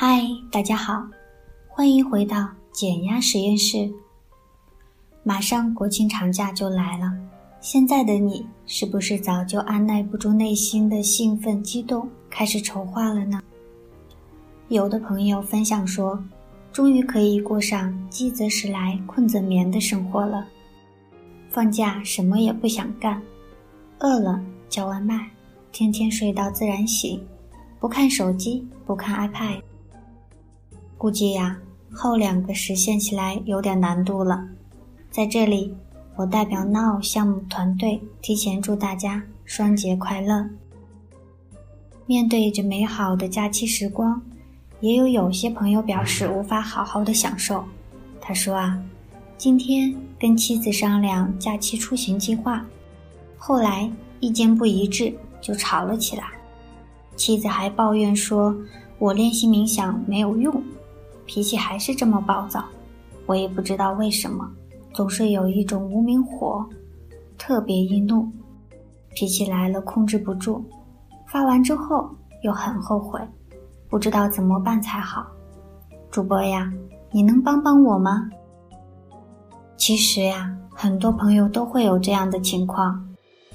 嗨，大家好，欢迎回到减压实验室。马上国庆长假就来了，现在的你是不是早就按耐不住内心的兴奋激动，开始筹划了呢？有的朋友分享说，终于可以过上饥则食来，困则眠的生活了。放假什么也不想干，饿了叫外卖，天天睡到自然醒，不看手机，不看 iPad。估计呀，后两个实现起来有点难度了。在这里，我代表 Now 项目团队提前祝大家双节快乐。面对着美好的假期时光，也有有些朋友表示无法好好的享受。他说啊，今天跟妻子商量假期出行计划，后来意见不一致，就吵了起来。妻子还抱怨说，我练习冥想没有用。脾气还是这么暴躁，我也不知道为什么，总是有一种无名火，特别易怒，脾气来了控制不住，发完之后又很后悔，不知道怎么办才好。主播呀，你能帮帮我吗？其实呀，很多朋友都会有这样的情况，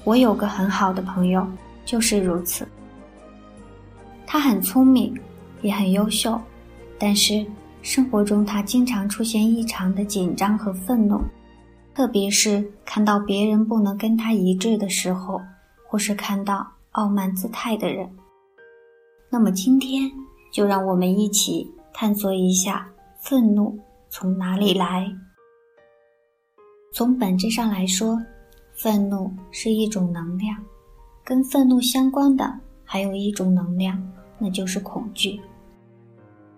我有个很好的朋友就是如此，他很聪明，也很优秀，但是。生活中，他经常出现异常的紧张和愤怒，特别是看到别人不能跟他一致的时候，或是看到傲慢姿态的人。那么今天，就让我们一起探索一下愤怒从哪里来。从本质上来说，愤怒是一种能量，跟愤怒相关的还有一种能量，那就是恐惧。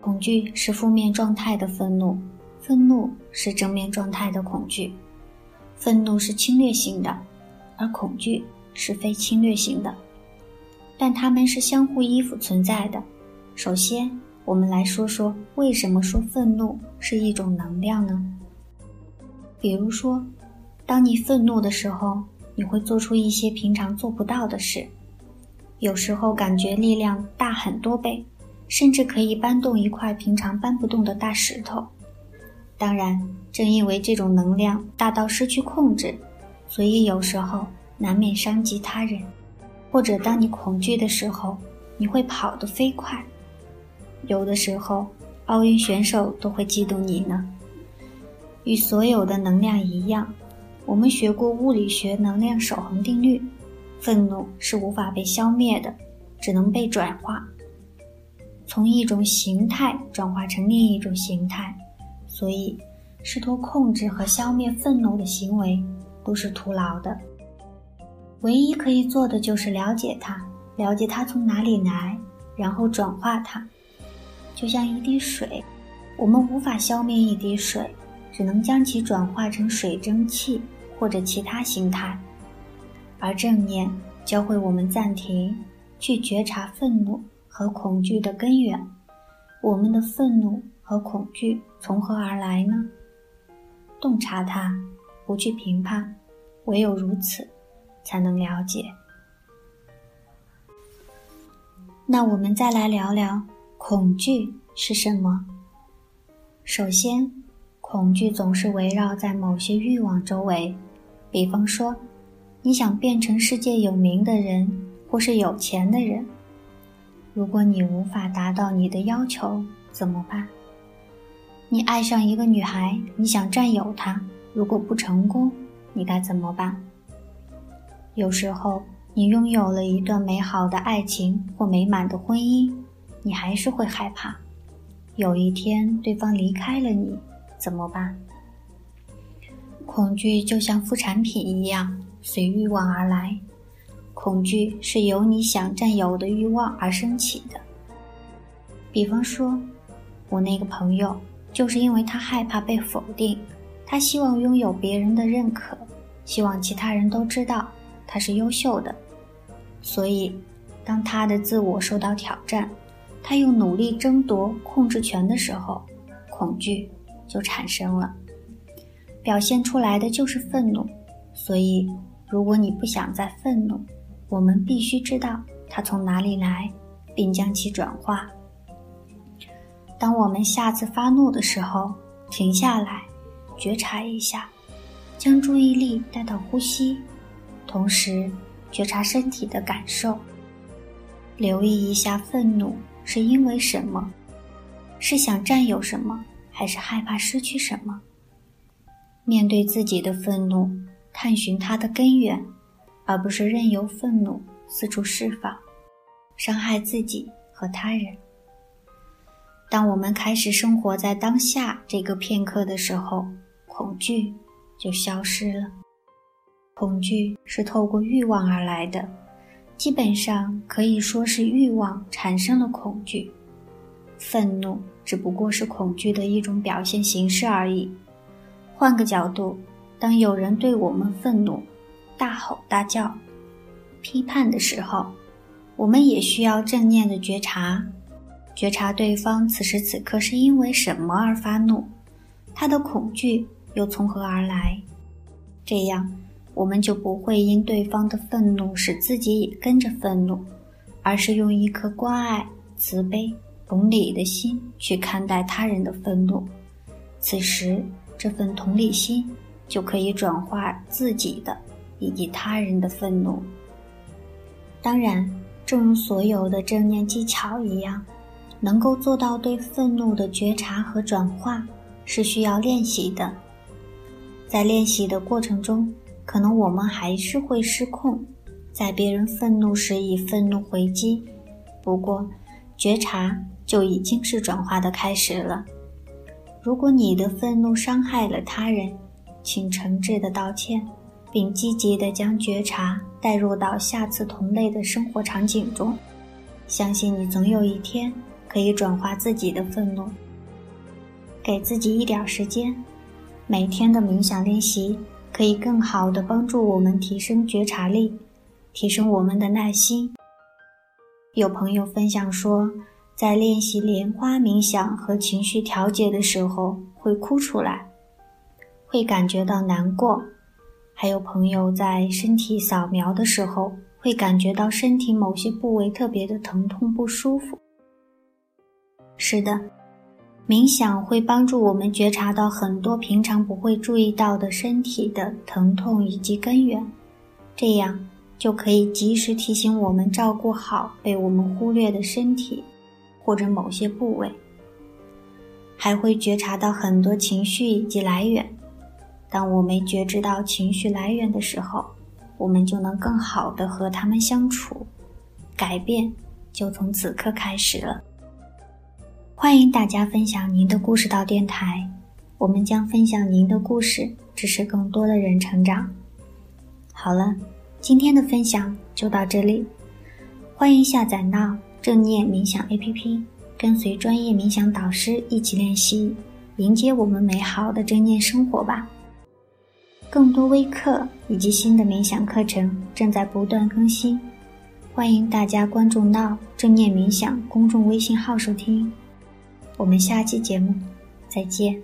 恐惧是负面状态的愤怒，愤怒是正面状态的恐惧。愤怒是侵略性的，而恐惧是非侵略性的，但它们是相互依附存在的。首先，我们来说说为什么说愤怒是一种能量呢？比如说，当你愤怒的时候，你会做出一些平常做不到的事，有时候感觉力量大很多倍。甚至可以搬动一块平常搬不动的大石头。当然，正因为这种能量大到失去控制，所以有时候难免伤及他人。或者，当你恐惧的时候，你会跑得飞快。有的时候，奥运选手都会嫉妒你呢。与所有的能量一样，我们学过物理学能量守恒定律：愤怒是无法被消灭的，只能被转化。从一种形态转化成另一种形态，所以试图控制和消灭愤怒的行为都是徒劳的。唯一可以做的就是了解它，了解它从哪里来，然后转化它。就像一滴水，我们无法消灭一滴水，只能将其转化成水蒸气或者其他形态。而正念教会我们暂停，去觉察愤怒。和恐惧的根源，我们的愤怒和恐惧从何而来呢？洞察它，不去评判，唯有如此，才能了解。那我们再来聊聊恐惧是什么。首先，恐惧总是围绕在某些欲望周围，比方说，你想变成世界有名的人，或是有钱的人。如果你无法达到你的要求，怎么办？你爱上一个女孩，你想占有她，如果不成功，你该怎么办？有时候，你拥有了一段美好的爱情或美满的婚姻，你还是会害怕，有一天对方离开了你，怎么办？恐惧就像副产品一样，随欲望而来。恐惧是由你想占有的欲望而升起的。比方说，我那个朋友就是因为他害怕被否定，他希望拥有别人的认可，希望其他人都知道他是优秀的。所以，当他的自我受到挑战，他又努力争夺控制权的时候，恐惧就产生了，表现出来的就是愤怒。所以，如果你不想再愤怒，我们必须知道它从哪里来，并将其转化。当我们下次发怒的时候，停下来，觉察一下，将注意力带到呼吸，同时觉察身体的感受，留意一下愤怒是因为什么，是想占有什么，还是害怕失去什么？面对自己的愤怒，探寻它的根源，而不是任由愤怒四处释放，伤害自己和他人。当我们开始生活在当下这个片刻的时候，恐惧就消失了。恐惧是透过欲望而来的，基本上可以说是欲望产生了恐惧。愤怒只不过是恐惧的一种表现形式而已。换个角度，当有人对我们愤怒、大吼大叫、批判的时候，我们也需要正念的觉察。觉察对方此时此刻是因为什么而发怒，他的恐惧又从何而来？这样，我们就不会因对方的愤怒使自己也跟着愤怒，而是用一颗关爱、慈悲、懂理的心去看待他人的愤怒。此时，这份同理心就可以转化自己的以及他人的愤怒。当然，正如所有的正念技巧一样。能够做到对愤怒的觉察和转化，是需要练习的。在练习的过程中，可能我们还是会失控，在别人愤怒时以愤怒回击。不过，觉察就已经是转化的开始了。如果你的愤怒伤害了他人，请诚挚的道歉，并积极的将觉察带入到下次同类的生活场景中。相信你总有一天。可以转化自己的愤怒，给自己一点时间。每天的冥想练习可以更好的帮助我们提升觉察力，提升我们的耐心。有朋友分享说，在练习莲花冥想和情绪调节的时候会哭出来，会感觉到难过。还有朋友在身体扫描的时候会感觉到身体某些部位特别的疼痛不舒服。是的，冥想会帮助我们觉察到很多平常不会注意到的身体的疼痛以及根源，这样就可以及时提醒我们照顾好被我们忽略的身体或者某些部位，还会觉察到很多情绪以及来源。当我们觉知到情绪来源的时候，我们就能更好的和他们相处，改变就从此刻开始了。欢迎大家分享您的故事到电台，我们将分享您的故事，支持更多的人成长。好了，今天的分享就到这里，欢迎下载到正念冥想 APP，跟随专业冥想导师一起练习，迎接我们美好的正念生活吧。更多微课以及新的冥想课程正在不断更新，欢迎大家关注 “now 正念冥想公众微信号收听。我们下期节目再见。